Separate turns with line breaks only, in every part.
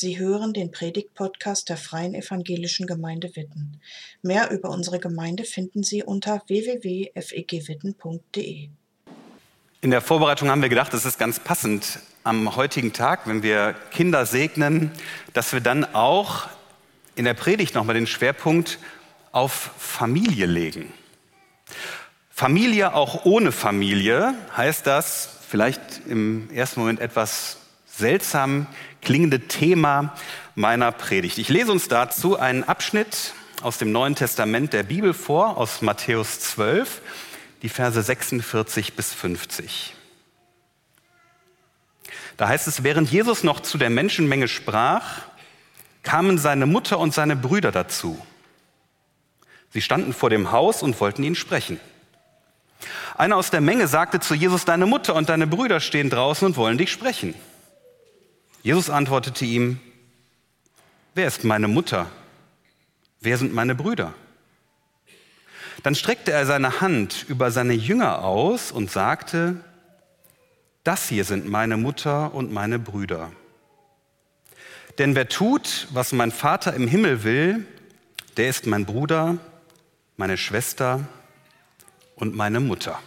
Sie hören den Predigt-Podcast der Freien Evangelischen Gemeinde Witten. Mehr über unsere Gemeinde finden Sie unter www.fegwitten.de.
In der Vorbereitung haben wir gedacht, es ist ganz passend am heutigen Tag, wenn wir Kinder segnen, dass wir dann auch in der Predigt nochmal den Schwerpunkt auf Familie legen. Familie auch ohne Familie heißt das vielleicht im ersten Moment etwas seltsam klingende Thema meiner Predigt. Ich lese uns dazu einen Abschnitt aus dem Neuen Testament der Bibel vor, aus Matthäus 12, die Verse 46 bis 50. Da heißt es, während Jesus noch zu der Menschenmenge sprach, kamen seine Mutter und seine Brüder dazu. Sie standen vor dem Haus und wollten ihn sprechen. Einer aus der Menge sagte zu Jesus, deine Mutter und deine Brüder stehen draußen und wollen dich sprechen. Jesus antwortete ihm, wer ist meine Mutter? Wer sind meine Brüder? Dann streckte er seine Hand über seine Jünger aus und sagte, das hier sind meine Mutter und meine Brüder. Denn wer tut, was mein Vater im Himmel will, der ist mein Bruder, meine Schwester und meine Mutter.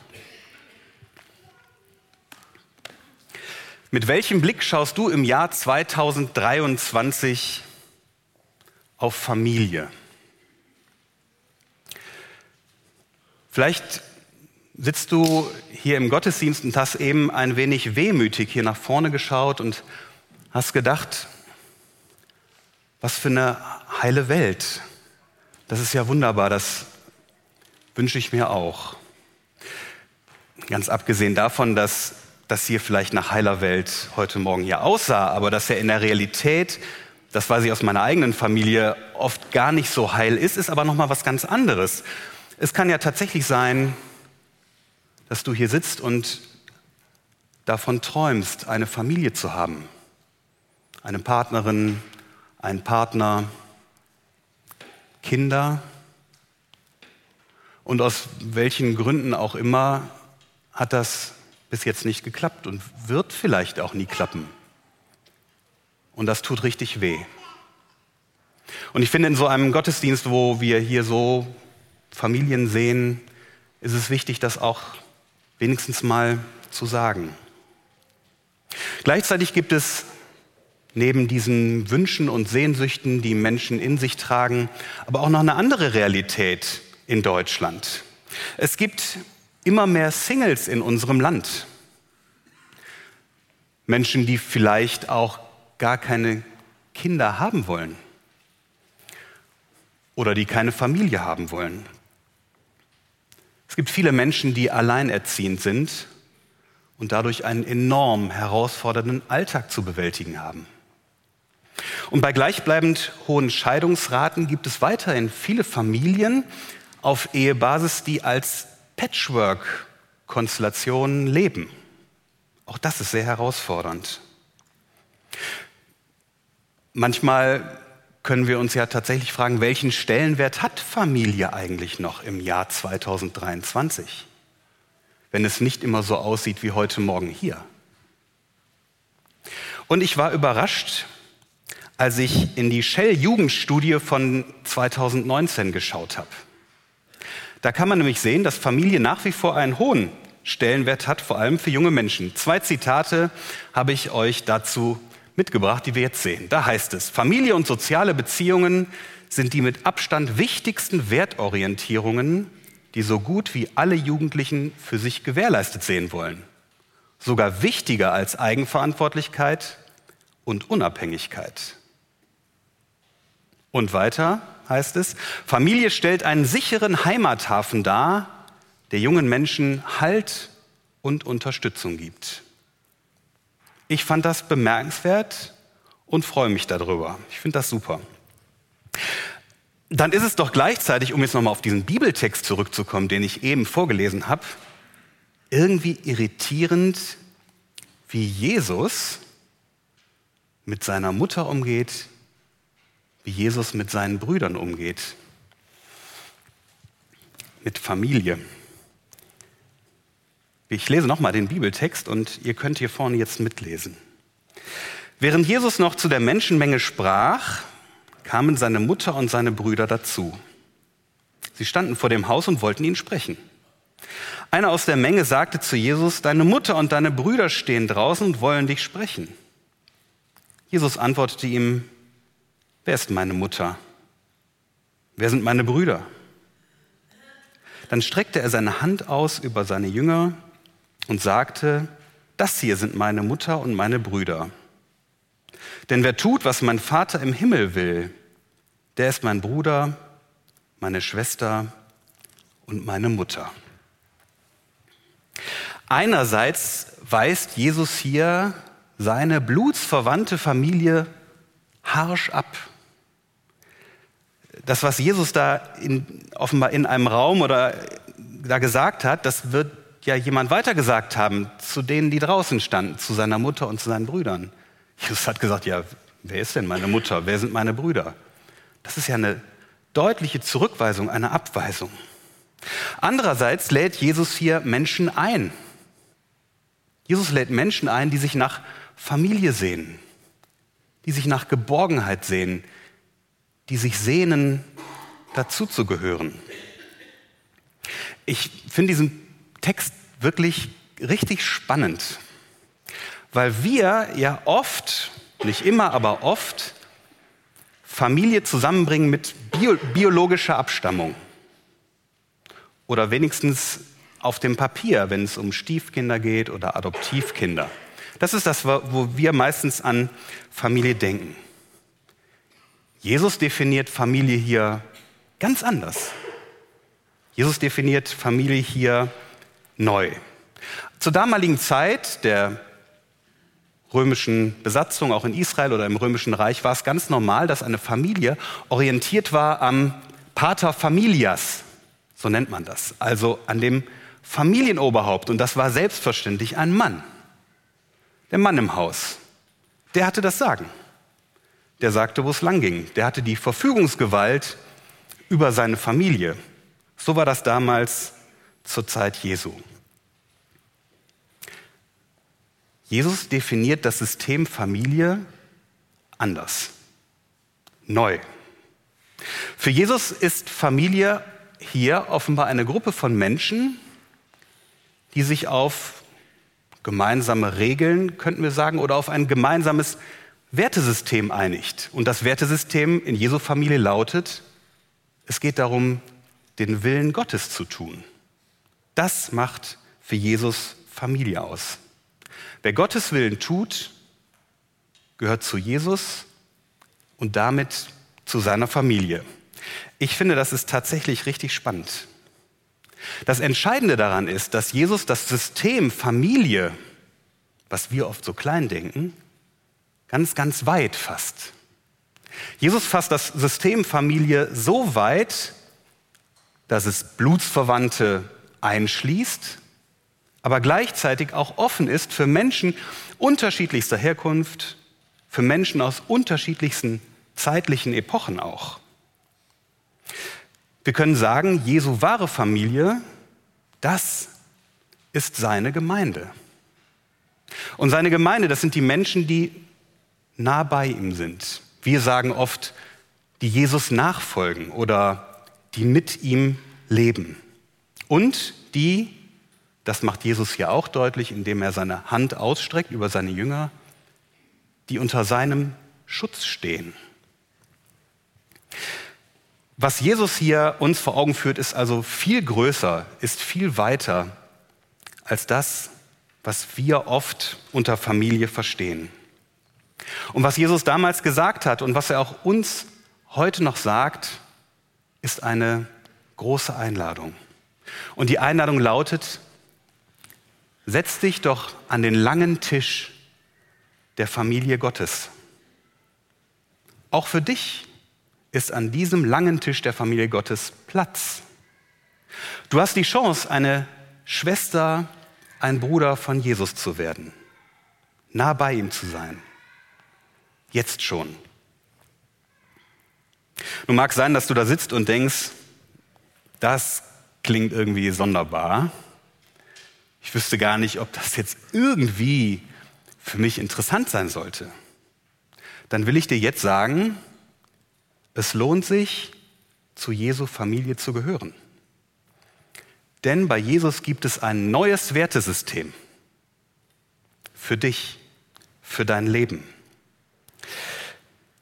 Mit welchem Blick schaust du im Jahr 2023 auf Familie? Vielleicht sitzt du hier im Gottesdienst und hast eben ein wenig wehmütig hier nach vorne geschaut und hast gedacht, was für eine heile Welt. Das ist ja wunderbar, das wünsche ich mir auch. Ganz abgesehen davon, dass das hier vielleicht nach heiler Welt heute Morgen hier aussah, aber dass er in der Realität, das weiß ich aus meiner eigenen Familie, oft gar nicht so heil ist, ist aber noch mal was ganz anderes. Es kann ja tatsächlich sein, dass du hier sitzt und davon träumst, eine Familie zu haben, eine Partnerin, einen Partner, Kinder. Und aus welchen Gründen auch immer hat das bis jetzt nicht geklappt und wird vielleicht auch nie klappen. Und das tut richtig weh. Und ich finde, in so einem Gottesdienst, wo wir hier so Familien sehen, ist es wichtig, das auch wenigstens mal zu sagen. Gleichzeitig gibt es neben diesen Wünschen und Sehnsüchten, die Menschen in sich tragen, aber auch noch eine andere Realität in Deutschland. Es gibt immer mehr Singles in unserem Land. Menschen, die vielleicht auch gar keine Kinder haben wollen oder die keine Familie haben wollen. Es gibt viele Menschen, die alleinerziehend sind und dadurch einen enorm herausfordernden Alltag zu bewältigen haben. Und bei gleichbleibend hohen Scheidungsraten gibt es weiterhin viele Familien auf Ehebasis, die als Patchwork-Konstellationen leben. Auch das ist sehr herausfordernd. Manchmal können wir uns ja tatsächlich fragen, welchen Stellenwert hat Familie eigentlich noch im Jahr 2023, wenn es nicht immer so aussieht wie heute Morgen hier. Und ich war überrascht, als ich in die Shell-Jugendstudie von 2019 geschaut habe. Da kann man nämlich sehen, dass Familie nach wie vor einen hohen Stellenwert hat, vor allem für junge Menschen. Zwei Zitate habe ich euch dazu mitgebracht, die wir jetzt sehen. Da heißt es, Familie und soziale Beziehungen sind die mit Abstand wichtigsten Wertorientierungen, die so gut wie alle Jugendlichen für sich gewährleistet sehen wollen. Sogar wichtiger als Eigenverantwortlichkeit und Unabhängigkeit. Und weiter heißt es, Familie stellt einen sicheren Heimathafen dar, der jungen Menschen Halt und Unterstützung gibt. Ich fand das bemerkenswert und freue mich darüber. Ich finde das super. Dann ist es doch gleichzeitig, um jetzt nochmal auf diesen Bibeltext zurückzukommen, den ich eben vorgelesen habe, irgendwie irritierend, wie Jesus mit seiner Mutter umgeht, wie Jesus mit seinen Brüdern umgeht, mit Familie. Ich lese nochmal den Bibeltext und ihr könnt hier vorne jetzt mitlesen. Während Jesus noch zu der Menschenmenge sprach, kamen seine Mutter und seine Brüder dazu. Sie standen vor dem Haus und wollten ihn sprechen. Einer aus der Menge sagte zu Jesus, deine Mutter und deine Brüder stehen draußen und wollen dich sprechen. Jesus antwortete ihm, wer ist meine Mutter? Wer sind meine Brüder? Dann streckte er seine Hand aus über seine Jünger und sagte, das hier sind meine Mutter und meine Brüder. Denn wer tut, was mein Vater im Himmel will, der ist mein Bruder, meine Schwester und meine Mutter. Einerseits weist Jesus hier seine blutsverwandte Familie harsch ab. Das, was Jesus da in, offenbar in einem Raum oder da gesagt hat, das wird ja jemand weitergesagt haben zu denen, die draußen standen, zu seiner Mutter und zu seinen Brüdern. Jesus hat gesagt, ja, wer ist denn meine Mutter? Wer sind meine Brüder? Das ist ja eine deutliche Zurückweisung, eine Abweisung. Andererseits lädt Jesus hier Menschen ein. Jesus lädt Menschen ein, die sich nach Familie sehen, die sich nach Geborgenheit sehen, die sich sehnen, dazuzugehören. Ich finde diesen Text wirklich richtig spannend, weil wir ja oft, nicht immer, aber oft, Familie zusammenbringen mit bio biologischer Abstammung. Oder wenigstens auf dem Papier, wenn es um Stiefkinder geht oder Adoptivkinder. Das ist das, wo wir meistens an Familie denken. Jesus definiert Familie hier ganz anders. Jesus definiert Familie hier neu. Zur damaligen Zeit der römischen Besatzung, auch in Israel oder im römischen Reich, war es ganz normal, dass eine Familie orientiert war am Pater Familias, so nennt man das, also an dem Familienoberhaupt. Und das war selbstverständlich ein Mann der Mann im Haus, der hatte das Sagen. Der sagte, wo es lang ging. Der hatte die Verfügungsgewalt über seine Familie. So war das damals zur Zeit Jesu. Jesus definiert das System Familie anders, neu. Für Jesus ist Familie hier offenbar eine Gruppe von Menschen, die sich auf gemeinsame Regeln, könnten wir sagen, oder auf ein gemeinsames Wertesystem einigt. Und das Wertesystem in Jesu Familie lautet, es geht darum, den Willen Gottes zu tun. Das macht für Jesus Familie aus. Wer Gottes Willen tut, gehört zu Jesus und damit zu seiner Familie. Ich finde, das ist tatsächlich richtig spannend. Das Entscheidende daran ist, dass Jesus das System Familie, was wir oft so klein denken, ganz, ganz weit fasst. Jesus fasst das System Familie so weit, dass es Blutsverwandte einschließt, aber gleichzeitig auch offen ist für Menschen unterschiedlichster Herkunft, für Menschen aus unterschiedlichsten zeitlichen Epochen auch. Wir können sagen, Jesu wahre Familie, das ist seine Gemeinde. Und seine Gemeinde, das sind die Menschen, die nah bei ihm sind. Wir sagen oft, die Jesus nachfolgen oder die mit ihm leben. Und die, das macht Jesus hier auch deutlich, indem er seine Hand ausstreckt über seine Jünger, die unter seinem Schutz stehen. Was Jesus hier uns vor Augen führt, ist also viel größer, ist viel weiter als das, was wir oft unter Familie verstehen. Und was Jesus damals gesagt hat und was er auch uns heute noch sagt, ist eine große Einladung. Und die Einladung lautet, setz dich doch an den langen Tisch der Familie Gottes. Auch für dich ist an diesem langen Tisch der Familie Gottes Platz. Du hast die Chance, eine Schwester, ein Bruder von Jesus zu werden, nah bei ihm zu sein. Jetzt schon. Nun mag sein, dass du da sitzt und denkst, das klingt irgendwie sonderbar. Ich wüsste gar nicht, ob das jetzt irgendwie für mich interessant sein sollte. dann will ich dir jetzt sagen, es lohnt sich, zu Jesu Familie zu gehören. Denn bei Jesus gibt es ein neues Wertesystem für dich, für dein Leben.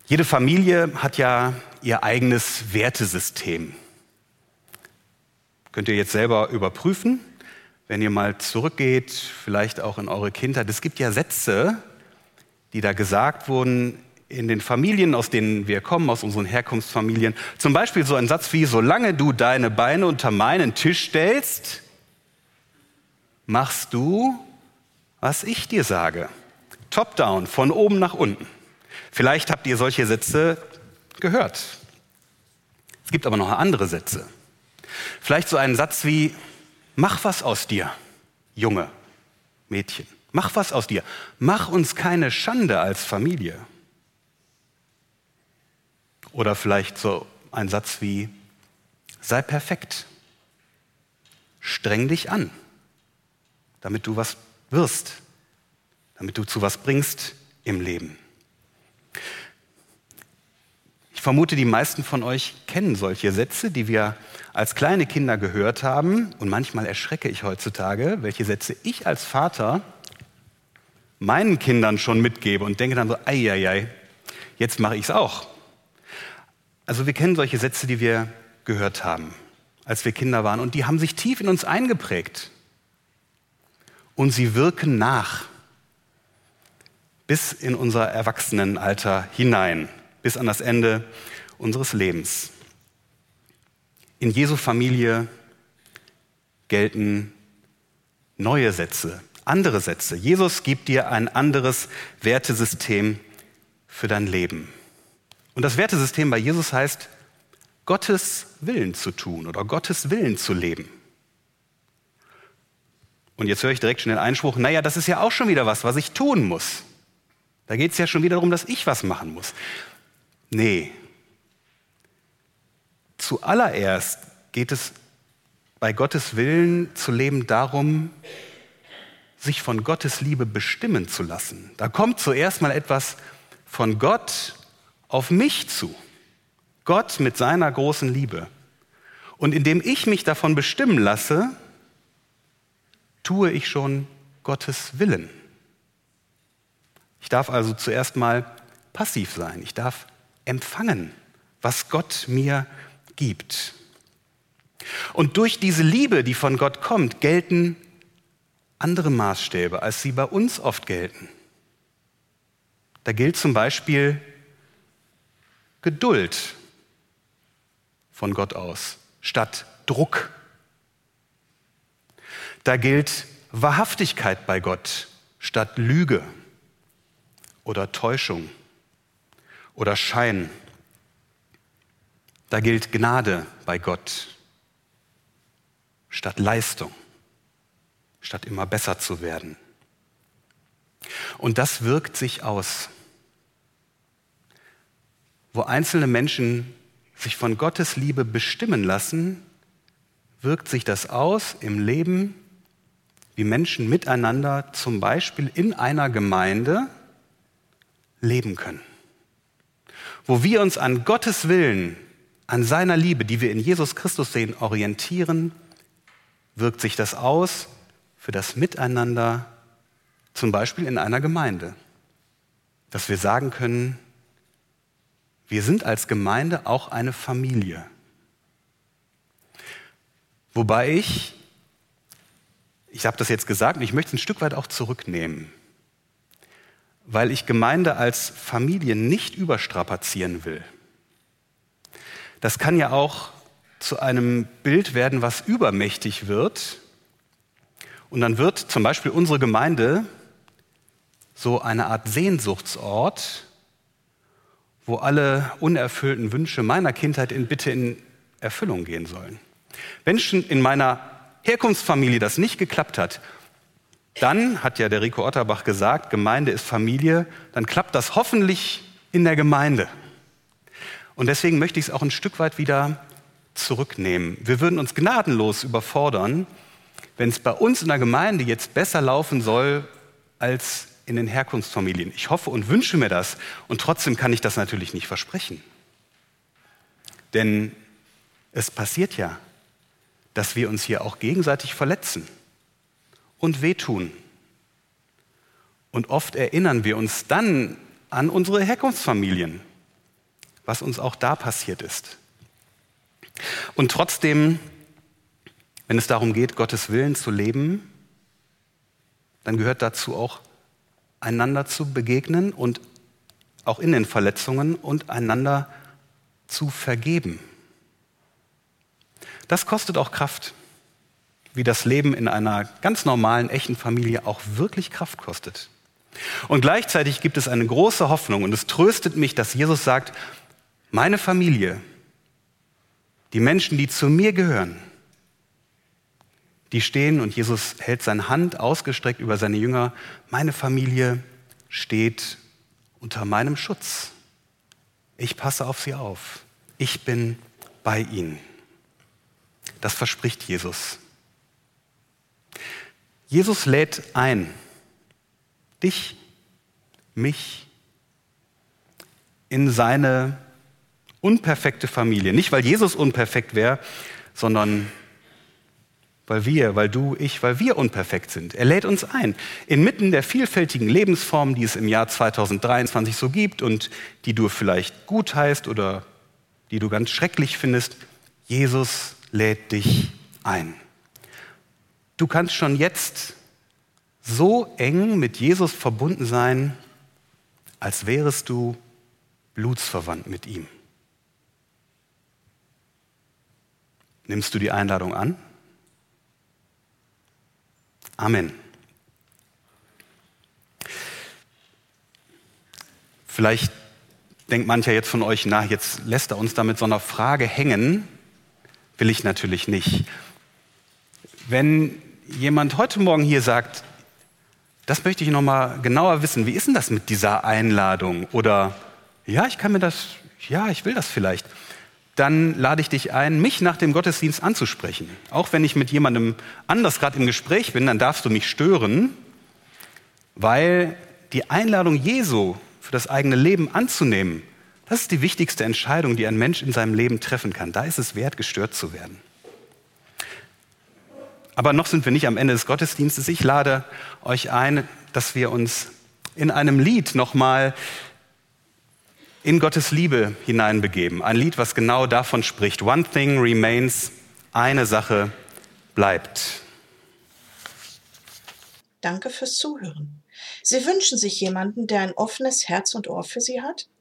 Jede Familie hat ja ihr eigenes Wertesystem. Könnt ihr jetzt selber überprüfen, wenn ihr mal zurückgeht, vielleicht auch in eure Kindheit. Es gibt ja Sätze, die da gesagt wurden in den Familien, aus denen wir kommen, aus unseren Herkunftsfamilien. Zum Beispiel so ein Satz wie, solange du deine Beine unter meinen Tisch stellst, machst du, was ich dir sage. Top-down, von oben nach unten. Vielleicht habt ihr solche Sätze gehört. Es gibt aber noch andere Sätze. Vielleicht so einen Satz wie, mach was aus dir, Junge, Mädchen. Mach was aus dir. Mach uns keine Schande als Familie. Oder vielleicht so ein Satz wie, sei perfekt, streng dich an, damit du was wirst, damit du zu was bringst im Leben. Ich vermute, die meisten von euch kennen solche Sätze, die wir als kleine Kinder gehört haben. Und manchmal erschrecke ich heutzutage, welche Sätze ich als Vater meinen Kindern schon mitgebe und denke dann so, ei, jetzt mache ich es auch. Also wir kennen solche Sätze, die wir gehört haben, als wir Kinder waren, und die haben sich tief in uns eingeprägt. Und sie wirken nach bis in unser Erwachsenenalter hinein, bis an das Ende unseres Lebens. In Jesu Familie gelten neue Sätze, andere Sätze. Jesus gibt dir ein anderes Wertesystem für dein Leben. Und das Wertesystem bei Jesus heißt, Gottes Willen zu tun oder Gottes Willen zu leben. Und jetzt höre ich direkt schon den Einspruch, naja, das ist ja auch schon wieder was, was ich tun muss. Da geht es ja schon wieder darum, dass ich was machen muss. Nee. Zuallererst geht es bei Gottes Willen zu leben darum, sich von Gottes Liebe bestimmen zu lassen. Da kommt zuerst mal etwas von Gott auf mich zu. Gott mit seiner großen Liebe. Und indem ich mich davon bestimmen lasse, tue ich schon Gottes Willen. Ich darf also zuerst mal passiv sein. Ich darf empfangen, was Gott mir gibt. Und durch diese Liebe, die von Gott kommt, gelten andere Maßstäbe, als sie bei uns oft gelten. Da gilt zum Beispiel Geduld von Gott aus statt Druck. Da gilt Wahrhaftigkeit bei Gott statt Lüge oder Täuschung oder Schein. Da gilt Gnade bei Gott statt Leistung, statt immer besser zu werden. Und das wirkt sich aus wo einzelne Menschen sich von Gottes Liebe bestimmen lassen, wirkt sich das aus im Leben, wie Menschen miteinander zum Beispiel in einer Gemeinde leben können. Wo wir uns an Gottes Willen, an seiner Liebe, die wir in Jesus Christus sehen, orientieren, wirkt sich das aus für das Miteinander, zum Beispiel in einer Gemeinde. Dass wir sagen können, wir sind als Gemeinde auch eine Familie. Wobei ich, ich habe das jetzt gesagt und ich möchte es ein Stück weit auch zurücknehmen, weil ich Gemeinde als Familie nicht überstrapazieren will. Das kann ja auch zu einem Bild werden, was übermächtig wird. Und dann wird zum Beispiel unsere Gemeinde so eine Art Sehnsuchtsort, wo alle unerfüllten Wünsche meiner Kindheit in bitte in Erfüllung gehen sollen. Wenn schon in meiner Herkunftsfamilie das nicht geklappt hat, dann hat ja der Rico Otterbach gesagt, Gemeinde ist Familie, dann klappt das hoffentlich in der Gemeinde. Und deswegen möchte ich es auch ein Stück weit wieder zurücknehmen. Wir würden uns gnadenlos überfordern, wenn es bei uns in der Gemeinde jetzt besser laufen soll als in den Herkunftsfamilien. Ich hoffe und wünsche mir das und trotzdem kann ich das natürlich nicht versprechen. Denn es passiert ja, dass wir uns hier auch gegenseitig verletzen und wehtun. Und oft erinnern wir uns dann an unsere Herkunftsfamilien, was uns auch da passiert ist. Und trotzdem, wenn es darum geht, Gottes Willen zu leben, dann gehört dazu auch, einander zu begegnen und auch in den Verletzungen und einander zu vergeben. Das kostet auch Kraft, wie das Leben in einer ganz normalen, echten Familie auch wirklich Kraft kostet. Und gleichzeitig gibt es eine große Hoffnung und es tröstet mich, dass Jesus sagt, meine Familie, die Menschen, die zu mir gehören, die stehen und Jesus hält seine Hand ausgestreckt über seine Jünger. Meine Familie steht unter meinem Schutz. Ich passe auf sie auf. Ich bin bei ihnen. Das verspricht Jesus. Jesus lädt ein, dich, mich, in seine unperfekte Familie. Nicht, weil Jesus unperfekt wäre, sondern weil wir, weil du, ich, weil wir unperfekt sind. Er lädt uns ein. Inmitten der vielfältigen Lebensformen, die es im Jahr 2023 so gibt und die du vielleicht gut heißt oder die du ganz schrecklich findest, Jesus lädt dich ein. Du kannst schon jetzt so eng mit Jesus verbunden sein, als wärest du blutsverwandt mit ihm. Nimmst du die Einladung an? Amen. Vielleicht denkt mancher jetzt von euch, na, jetzt lässt er uns da mit so einer Frage hängen. Will ich natürlich nicht. Wenn jemand heute Morgen hier sagt, das möchte ich noch mal genauer wissen, wie ist denn das mit dieser Einladung? Oder ja, ich kann mir das, ja, ich will das vielleicht dann lade ich dich ein, mich nach dem Gottesdienst anzusprechen. Auch wenn ich mit jemandem anders gerade im Gespräch bin, dann darfst du mich stören, weil die Einladung Jesu für das eigene Leben anzunehmen, das ist die wichtigste Entscheidung, die ein Mensch in seinem Leben treffen kann. Da ist es wert, gestört zu werden. Aber noch sind wir nicht am Ende des Gottesdienstes. Ich lade euch ein, dass wir uns in einem Lied nochmal in Gottes Liebe hineinbegeben. Ein Lied, was genau davon spricht. One thing remains, eine Sache bleibt.
Danke fürs Zuhören. Sie wünschen sich jemanden, der ein offenes Herz und Ohr für Sie hat?